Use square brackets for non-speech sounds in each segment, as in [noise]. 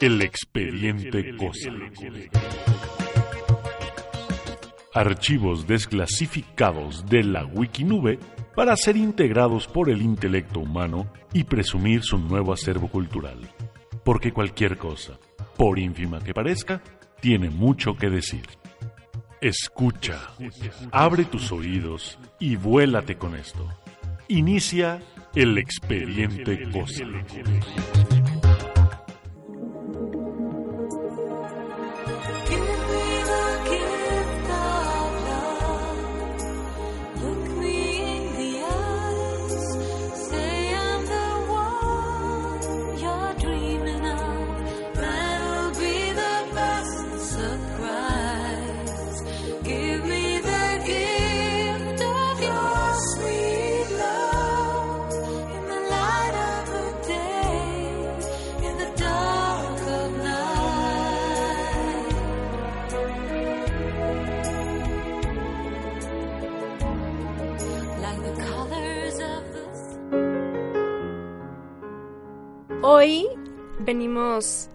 El expediente Cosa. Archivos desclasificados de la Wikinube para ser integrados por el intelecto humano y presumir su nuevo acervo cultural. Porque cualquier cosa, por ínfima que parezca, tiene mucho que decir. Escucha, abre tus oídos y vuélate con esto. Inicia el expediente Cosa.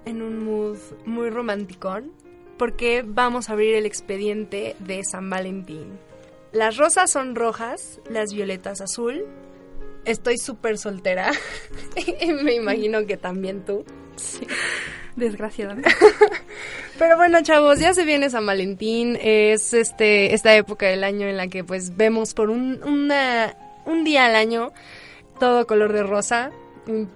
En un mood muy romanticón porque vamos a abrir el expediente de San Valentín. Las rosas son rojas, las violetas azul. Estoy súper soltera. [laughs] me imagino que también tú. Sí, desgraciadamente. [laughs] Pero bueno, chavos, ya se viene San Valentín. Es este esta época del año en la que pues vemos por un, una, un día al año todo color de rosa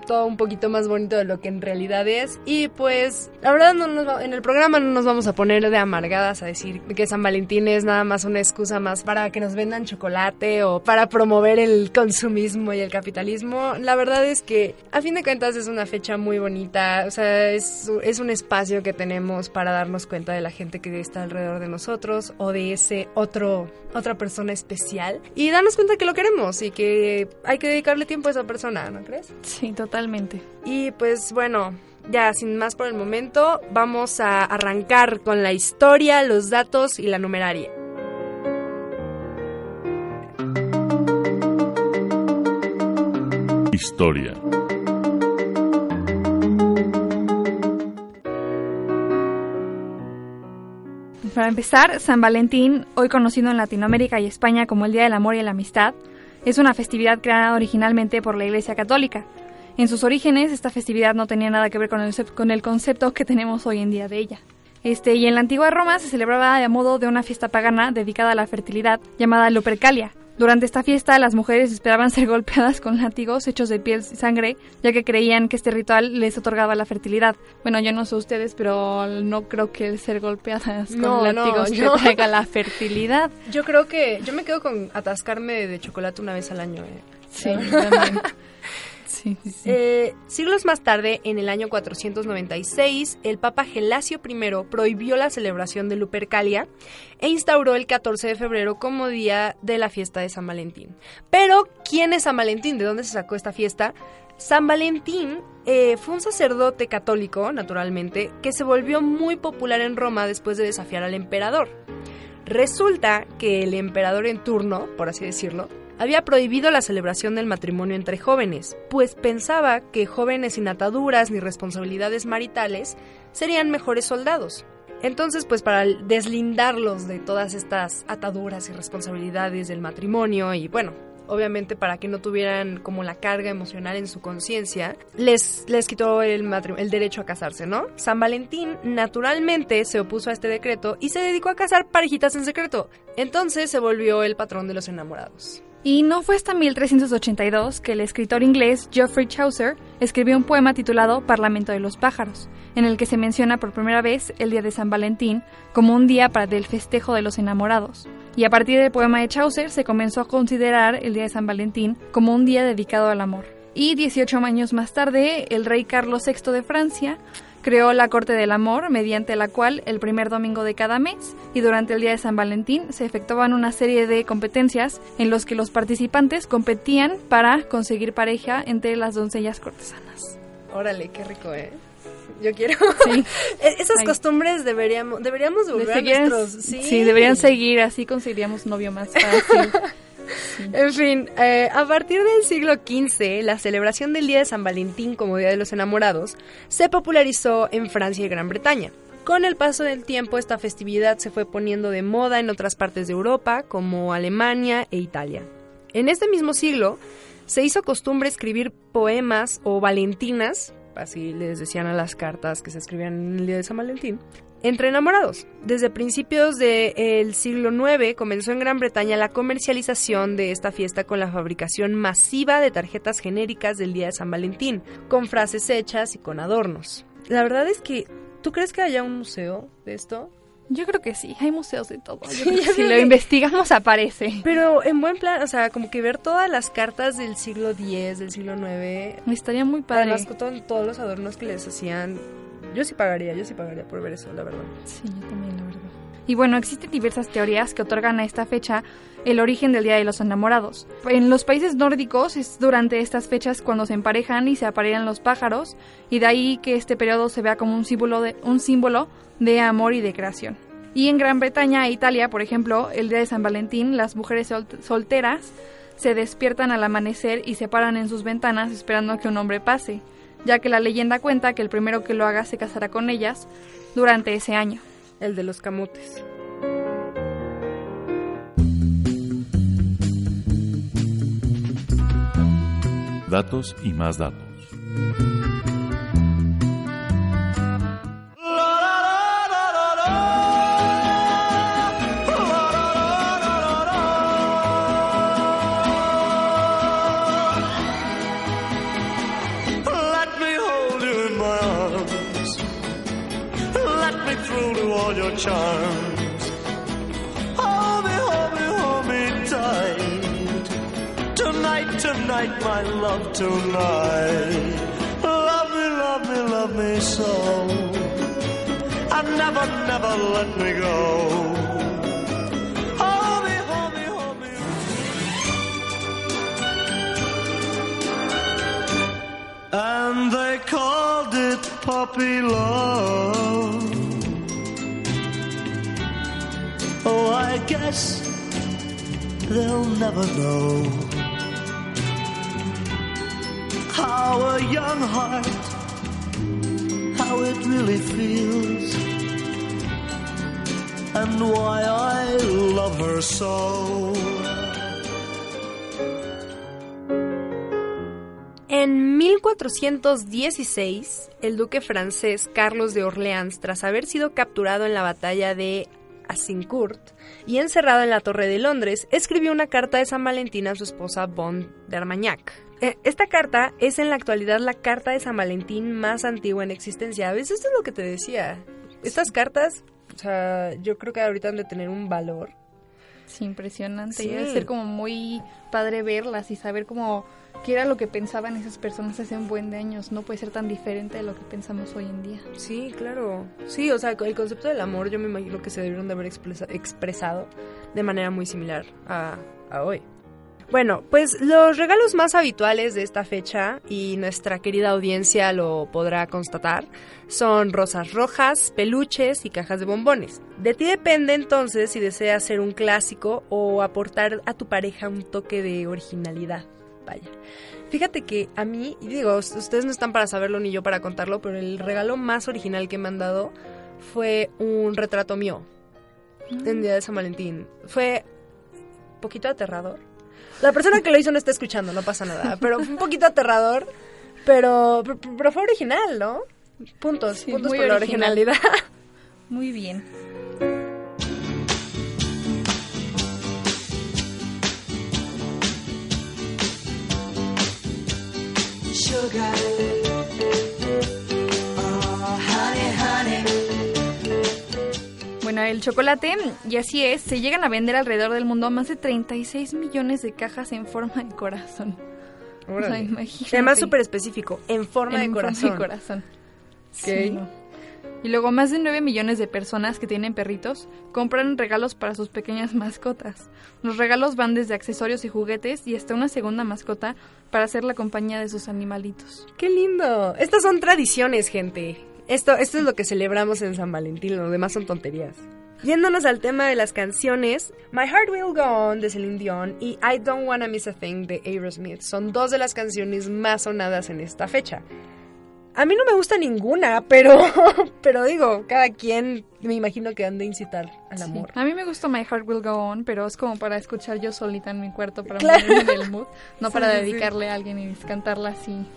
todo un poquito más bonito de lo que en realidad es. Y pues, la verdad, no nos en el programa no nos vamos a poner de amargadas a decir que San Valentín es nada más una excusa más para que nos vendan chocolate o para promover el consumismo y el capitalismo. La verdad es que, a fin de cuentas, es una fecha muy bonita. O sea, es, es un espacio que tenemos para darnos cuenta de la gente que está alrededor de nosotros o de ese otro, otra persona especial y darnos cuenta que lo queremos y que hay que dedicarle tiempo a esa persona, ¿no crees? Totalmente. Y pues bueno, ya sin más por el momento, vamos a arrancar con la historia, los datos y la numeraria. Historia. Para empezar, San Valentín, hoy conocido en Latinoamérica y España como el Día del Amor y la Amistad, es una festividad creada originalmente por la Iglesia Católica. En sus orígenes, esta festividad no tenía nada que ver con el, con el concepto que tenemos hoy en día de ella. Este, y en la antigua Roma se celebraba a modo de una fiesta pagana dedicada a la fertilidad llamada Lupercalia. Durante esta fiesta las mujeres esperaban [laughs] ser golpeadas con látigos hechos de piel y sangre, ya que creían que este ritual les otorgaba la fertilidad. Bueno, yo no sé ustedes, pero no creo que el ser golpeadas con látigos no, traiga la fertilidad. Yo creo que yo me quedo con atascarme de chocolate una vez al año. ¿eh? Sí, [laughs] también. Eh, siglos más tarde, en el año 496, el Papa Gelasio I prohibió la celebración de Lupercalia e instauró el 14 de febrero como día de la fiesta de San Valentín. Pero, ¿quién es San Valentín? ¿De dónde se sacó esta fiesta? San Valentín eh, fue un sacerdote católico, naturalmente, que se volvió muy popular en Roma después de desafiar al emperador. Resulta que el emperador en turno, por así decirlo, había prohibido la celebración del matrimonio entre jóvenes, pues pensaba que jóvenes sin ataduras ni responsabilidades maritales serían mejores soldados. Entonces, pues para deslindarlos de todas estas ataduras y responsabilidades del matrimonio y bueno, obviamente para que no tuvieran como la carga emocional en su conciencia, les, les quitó el, el derecho a casarse, ¿no? San Valentín naturalmente se opuso a este decreto y se dedicó a casar parejitas en secreto. Entonces se volvió el patrón de los enamorados. Y no fue hasta 1382 que el escritor inglés Geoffrey Chaucer escribió un poema titulado Parlamento de los pájaros, en el que se menciona por primera vez el día de San Valentín como un día para el festejo de los enamorados. Y a partir del poema de Chaucer se comenzó a considerar el día de San Valentín como un día dedicado al amor. Y 18 años más tarde, el rey Carlos VI de Francia creó la Corte del Amor, mediante la cual el primer domingo de cada mes y durante el día de San Valentín se efectuaban una serie de competencias en los que los participantes competían para conseguir pareja entre las doncellas cortesanas. Órale, qué rico, ¿eh? Yo quiero. Sí. [laughs] E-, esas costumbres deberíamos deberíamos volver nuestros. Sí. deberían seguir, así conseguiríamos novio más fácil. [laughs] En fin, eh, a partir del siglo XV, la celebración del Día de San Valentín como Día de los Enamorados se popularizó en Francia y Gran Bretaña. Con el paso del tiempo, esta festividad se fue poniendo de moda en otras partes de Europa, como Alemania e Italia. En este mismo siglo, se hizo costumbre escribir poemas o valentinas, así les decían a las cartas que se escribían en el Día de San Valentín, entre enamorados. Desde principios del siglo IX comenzó en Gran Bretaña la comercialización de esta fiesta con la fabricación masiva de tarjetas genéricas del Día de San Valentín, con frases hechas y con adornos. La verdad es que, ¿tú crees que haya un museo de esto? Yo creo que sí, hay museos de todo. si lo investigamos aparece. Pero en buen plan, o sea, como que ver todas las cartas del siglo X, del siglo IX. Estaría muy padre. Además, con todos los adornos que les hacían yo sí pagaría, yo sí pagaría por ver eso, la verdad. Sí, yo también, la verdad. Y bueno, existen diversas teorías que otorgan a esta fecha el origen del Día de los Enamorados. En los países nórdicos es durante estas fechas cuando se emparejan y se aparean los pájaros, y de ahí que este periodo se vea como un símbolo de, un símbolo de amor y de creación. Y en Gran Bretaña e Italia, por ejemplo, el día de San Valentín, las mujeres solteras se despiertan al amanecer y se paran en sus ventanas esperando a que un hombre pase ya que la leyenda cuenta que el primero que lo haga se casará con ellas durante ese año. El de los camotes. Datos y más datos. My love, tonight. Love me, love me, love me so. And never, never let me go. Hold me, hold me, hold me. And they called it puppy love. Oh, I guess they'll never know a young heart, how it really feels, and why I love her so. En 1416, el duque francés Carlos de Orleans, tras haber sido capturado en la batalla de Azincourt y encerrado en la Torre de Londres, escribió una carta de San Valentín a su esposa Bonne de Armagnac. Eh, esta carta es en la actualidad la carta de San Valentín más antigua en existencia. A veces esto es lo que te decía. Estas cartas, o sea, yo creo que ahorita han de tener un valor. Sí, impresionante. Y debe ser como muy padre verlas y saber cómo qué era lo que pensaban esas personas hace un buen de años. No puede ser tan diferente de lo que pensamos hoy en día. Sí, claro. Sí, o sea, el concepto del amor yo me imagino que se debieron de haber expresado de manera muy similar a, a hoy. Bueno, pues los regalos más habituales de esta fecha, y nuestra querida audiencia lo podrá constatar, son rosas rojas, peluches y cajas de bombones. De ti depende entonces si deseas ser un clásico o aportar a tu pareja un toque de originalidad. Vaya. Fíjate que a mí, digo, ustedes no están para saberlo ni yo para contarlo, pero el regalo más original que me han dado fue un retrato mío mm. en día de San Valentín. Fue un poquito aterrador. La persona que lo hizo no está escuchando, no pasa nada, pero fue un poquito aterrador, pero, pero, fue original, ¿no? Puntos, puntos por la originalidad. Muy bien. El chocolate, y así es, se llegan a vender alrededor del mundo más de 36 millones de cajas en forma de corazón. O sea, Además súper específico, en forma de corazón. corazón. Sí, Y luego más de 9 millones de personas que tienen perritos compran regalos para sus pequeñas mascotas. Los regalos van desde accesorios y juguetes y hasta una segunda mascota para hacer la compañía de sus animalitos. ¡Qué lindo! Estas son tradiciones, gente. Esto, esto es lo que celebramos en San Valentín, lo demás son tonterías. Yéndonos al tema de las canciones, My Heart Will Go On de Celine Dion y I Don't Wanna Miss a Thing de Aerosmith son dos de las canciones más sonadas en esta fecha. A mí no me gusta ninguna, pero, [laughs] pero digo, cada quien me imagino que han de incitar al amor. A mí me gusta My Heart Will Go On, pero es como para escuchar yo solita en mi cuarto para [laughs] ponerme en el mood, no para dedicarle a alguien y cantarla así.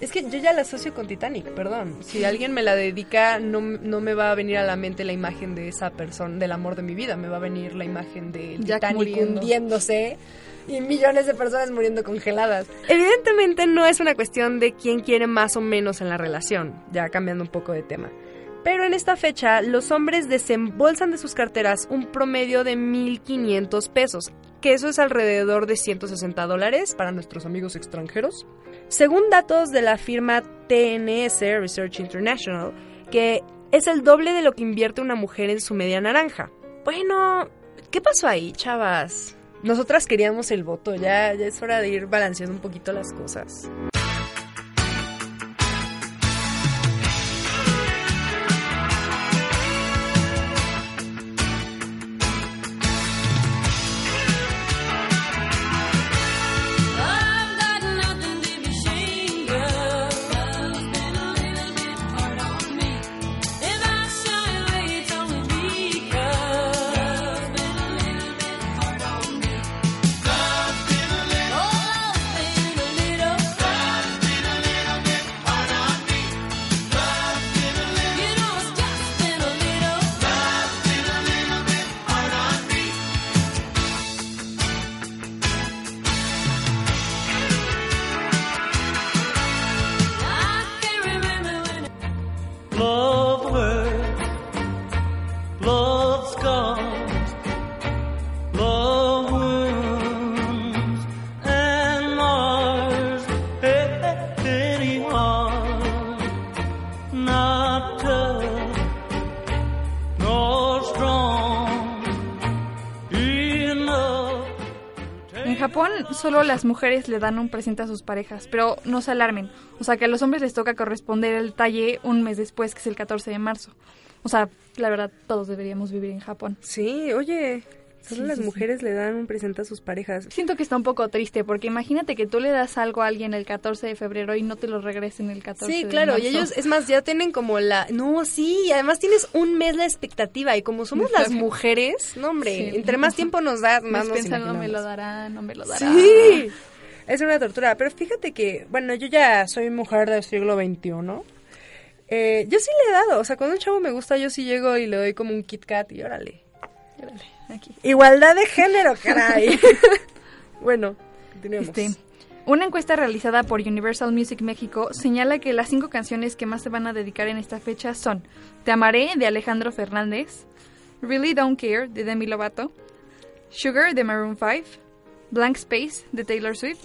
Es que yo ya la asocio con Titanic, perdón. Si alguien me la dedica, no, no me va a venir a la mente la imagen de esa persona, del amor de mi vida. Me va a venir la imagen de Titanic hundiéndose y millones de personas muriendo congeladas. Evidentemente no es una cuestión de quién quiere más o menos en la relación, ya cambiando un poco de tema. Pero en esta fecha, los hombres desembolsan de sus carteras un promedio de 1.500 pesos, que eso es alrededor de 160 dólares para nuestros amigos extranjeros. Según datos de la firma TNS Research International, que es el doble de lo que invierte una mujer en su media naranja. Bueno, ¿qué pasó ahí, chavas? Nosotras queríamos el voto, ya, ya es hora de ir balanceando un poquito las cosas. Solo las mujeres le dan un presente a sus parejas, pero no se alarmen. O sea, que a los hombres les toca corresponder el talle un mes después, que es el 14 de marzo. O sea, la verdad, todos deberíamos vivir en Japón. Sí, oye, Solo las mujeres le dan un presente a sus parejas. Siento que está un poco triste porque imagínate que tú le das algo a alguien el 14 de febrero y no te lo regresen el 14 sí, claro, y ellos, es más, ya tienen como la... No, sí, además tienes un mes la expectativa y como somos las mujeres, no hombre, entre más tiempo nos das, más nos pensando, no me lo darán, no me lo darán. Sí, es una tortura, pero fíjate que, bueno, yo ya soy mujer del siglo XXI, eh, yo sí le he dado, o sea, cuando un chavo me gusta, yo sí llego y le doy como un Kit Kat y órale. Igualdad de género, caray. [laughs] bueno, continuemos. Este, una encuesta realizada por Universal Music México señala que las cinco canciones que más se van a dedicar en esta fecha son Te amaré de Alejandro Fernández, Really Don't Care de Demi Lovato, Sugar de Maroon 5, Blank Space de Taylor Swift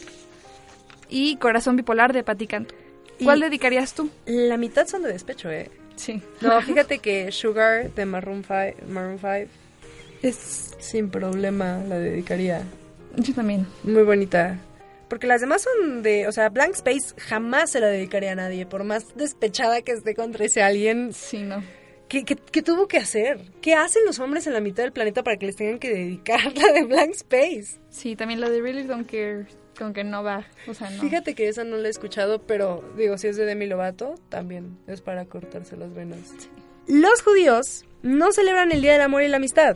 y Corazón Bipolar de Patti Canto. ¿Cuál dedicarías tú? La mitad son de despecho, ¿eh? Sí. No, [laughs] fíjate que Sugar de Maroon 5, Maroon 5 es sin problema, la dedicaría. Yo también. Muy bonita. Porque las demás son de, o sea, Blank Space jamás se la dedicaría a nadie, por más despechada que esté contra ese alguien. Sí, no. ¿Qué, qué, tuvo que hacer? ¿Qué hacen los hombres en la mitad del planeta para que les tengan que dedicar la de Blank Space? Sí, también la de Really Don't Care, con que no va, o sea, no. Fíjate que esa no la he escuchado, pero digo, si es de Demi Lovato, también es para cortarse las venas. Los judíos no celebran el Día del Amor y la Amistad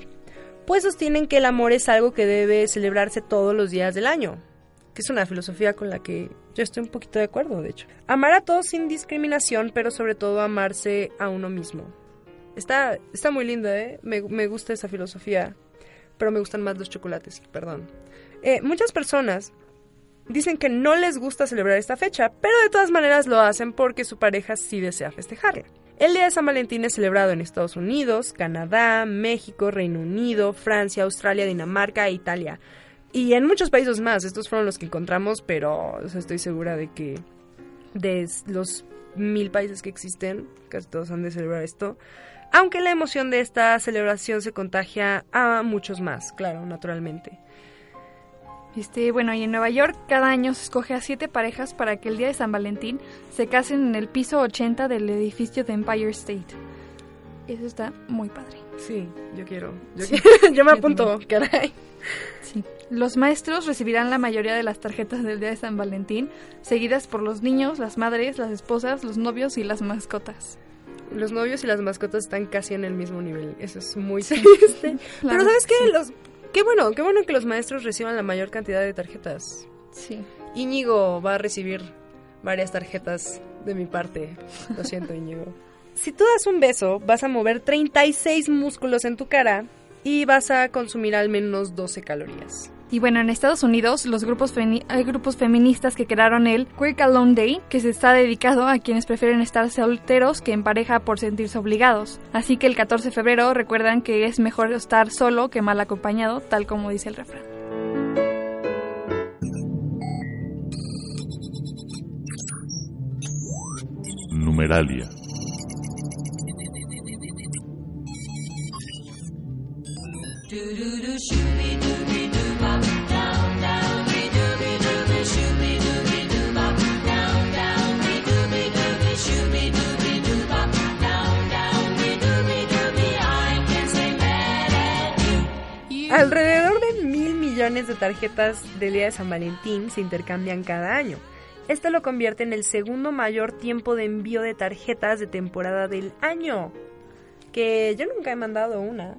pues sostienen que el amor es algo que debe celebrarse todos los días del año, que es una filosofía con la que yo estoy un poquito de acuerdo, de hecho. Amar a todos sin discriminación, pero sobre todo amarse a uno mismo. Está, está muy lindo, ¿eh? Me, gusta esa filosofía, pero me gustan más los chocolates, perdón. Eh, muchas personas dicen que no les gusta celebrar esta fecha, pero de todas maneras lo hacen porque su pareja sí desea festejarla. El Día de San Valentín es celebrado en Estados Unidos, Canadá, México, Reino Unido, Francia, Australia, Dinamarca e Italia. Y en muchos países más. Estos fueron los que encontramos, pero estoy segura de que de los mil países que existen, casi todos han de celebrar esto. Aunque la emoción de esta celebración se contagia a muchos más, claro, naturalmente. Este, bueno, y en Nueva York cada año se escoge a siete parejas para que el día de San Valentín se casen en el piso 80 del edificio de Empire State. Eso está muy padre. Sí, yo quiero. Yo, [laughs] me apunto, caray. Sí. Los maestros recibirán la mayoría de las tarjetas del día de San Valentín, seguidas por los niños, las madres, las esposas, los novios y las mascotas. Los novios y las mascotas están casi en el mismo nivel. Eso es muy triste. [laughs] Pero ¿sabes qué? Los, qué bueno, qué bueno que los maestros reciban la mayor cantidad de tarjetas. Sí. Íñigo va a recibir varias tarjetas de mi parte. Lo siento, [laughs] Íñigo. Si tú das un beso, vas a mover 36 músculos en tu cara y vas a consumir al menos 12 calorías. Y bueno, en Estados Unidos los grupos hay grupos feministas que crearon el Quick Alone Day, que se está dedicado a quienes prefieren estar solteros que en pareja por sentirse obligados. Así que el 14 de febrero recuerdan que es mejor estar solo que mal acompañado, tal como dice el refrán. Numeralia millones de tarjetas del Día de San Valentín se intercambian cada año. Esto lo convierte en el segundo mayor tiempo de envío de tarjetas de temporada del año. Que yo nunca he mandado una.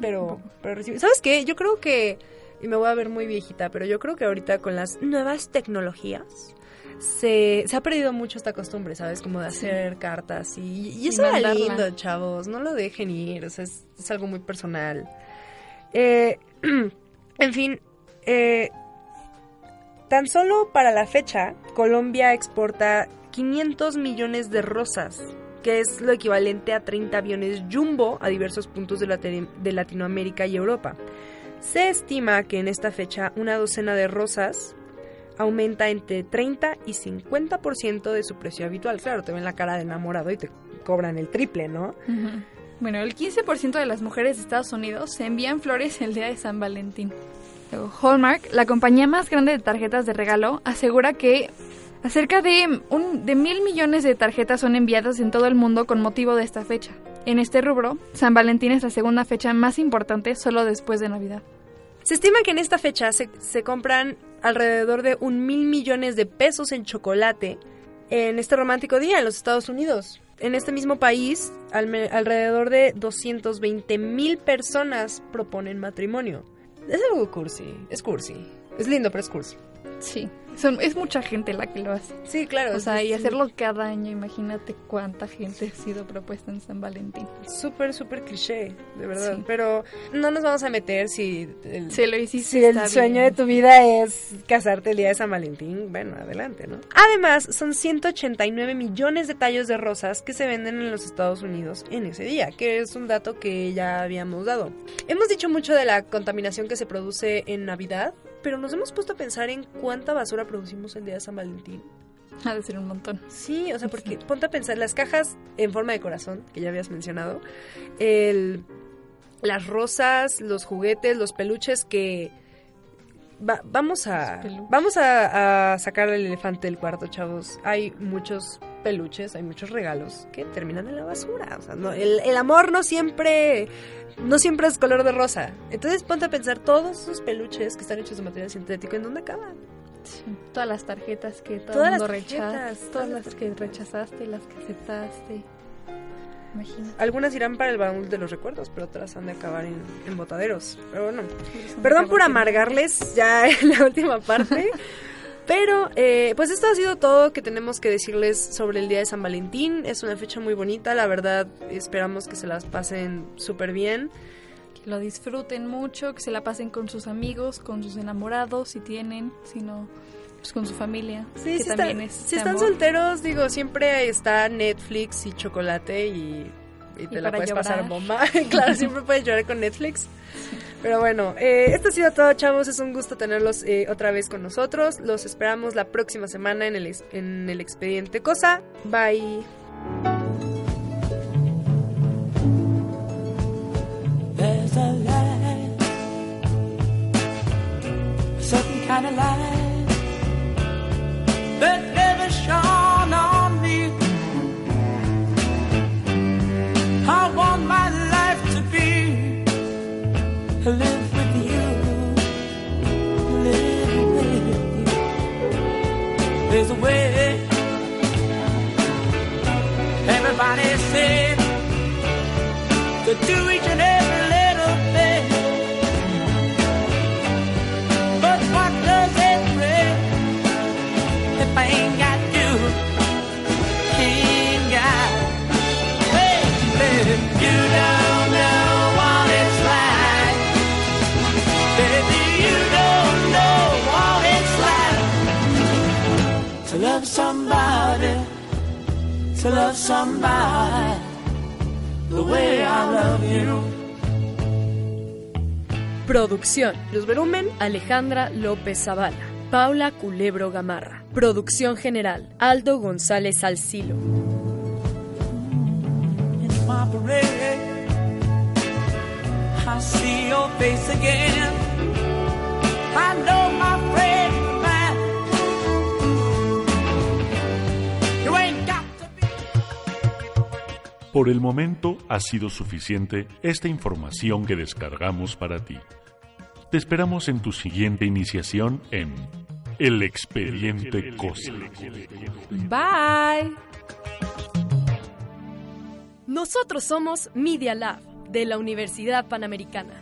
Pero, pero ¿Sabes qué? Yo creo que. Y me voy a ver muy viejita, pero yo creo que ahorita con las nuevas tecnologías. Se, se ha perdido mucho esta costumbre, ¿sabes? Como de hacer cartas y, y eso era lindo, chavos. No lo dejen ir, o sea, es, es algo muy personal. Eh, [clears throat] en fin, eh, tan solo para la fecha, Colombia exporta 500 millones de rosas, que es lo equivalente a 30 aviones jumbo a diversos puntos de, Latinoamérica y Europa. Se estima que en esta fecha una docena de rosas aumenta entre 30 y 50% de su precio habitual. Claro, te ven la cara de enamorado y te cobran el triple, ¿no? Bueno, el 15% de las mujeres de Estados Unidos se envían flores el día de San Valentín. Hallmark, la compañía más grande de tarjetas de regalo, asegura que cerca de, un, de mil millones de tarjetas son enviadas en todo el mundo con motivo de esta fecha. En este rubro, San Valentín es la segunda fecha más importante solo después de Navidad. Se estima que en esta fecha se, se compran alrededor de un mil millones de pesos en chocolate en este romántico día en los Estados Unidos en este mismo país, alrededor de 220 mil personas proponen matrimonio. Es algo cursi, es cursi. Es lindo, pero es cursi. Sí es mucha gente la que lo hace. Sí, claro. O sea, y hacerlo cada año, imagínate cuánta gente ha sido propuesta en San Valentín. Súper, súper cliché, de verdad. Pero no nos vamos a meter si el, lo hiciste, si el sueño de tu vida es casarte el día de San Valentín. Bueno, adelante, ¿no? Además, son 189 millones de tallos de rosas que se venden en los Estados Unidos en ese día, que es un dato que ya habíamos dado. Hemos dicho mucho de la contaminación que se produce en Navidad, pero nos hemos puesto a pensar en cuánta basura producimos el día de San Valentín. Ha de ser un montón. Sí, o sea, porque ponte a pensar, las cajas en forma de corazón, que ya habías mencionado, el, las rosas, los juguetes, los peluches que... vamos a vamos a, a, sacar el elefante del cuarto, chavos. Hay muchos peluches, hay muchos regalos que terminan en la basura. O sea, no, el, el, amor no siempre, no siempre es color de rosa. Entonces ponte a pensar todos esos peluches que están hechos de material sintético, ¿en dónde acaban? todas las tarjetas que todo todas mundo rechaza, todas las que rechazaste, las que aceptaste. Imagínate. Algunas irán para el baúl de los recuerdos, pero otras han de acabar en, en botaderos. Pero bueno, perdón por amargarles ya [laughs] en la última parte. [laughs] Pero, eh, pues esto ha sido todo que tenemos que decirles sobre el Día de San Valentín. Es una fecha muy bonita, la verdad esperamos que se las pasen súper bien. Que lo disfruten mucho, que se la pasen con sus amigos, con sus enamorados, si tienen, si no, pues con su familia. Sí, si, están solteros, digo, siempre está Netflix y chocolate y y te la puedes pasar bomba. [laughs] claro, siempre puedes llorar con Netflix. Pero bueno, eh, esto ha sido todo, chavos. Es un gusto tenerlos eh, otra vez con nosotros. Los esperamos la próxima semana en el, en el expediente Cosa. Bye. amanecer. The two each to love somebody the way I love you. Producción. Luz Berumen, Alejandra López Zavala. Paula Culebro Gamarra. Producción general. Aldo González Alcilo. I see your face again. I know Por el momento ha sido suficiente esta información que descargamos para ti. Te esperamos en tu siguiente iniciación en El Expediente Cosa. Bye. Nosotros somos Media Lab de la Universidad Panamericana.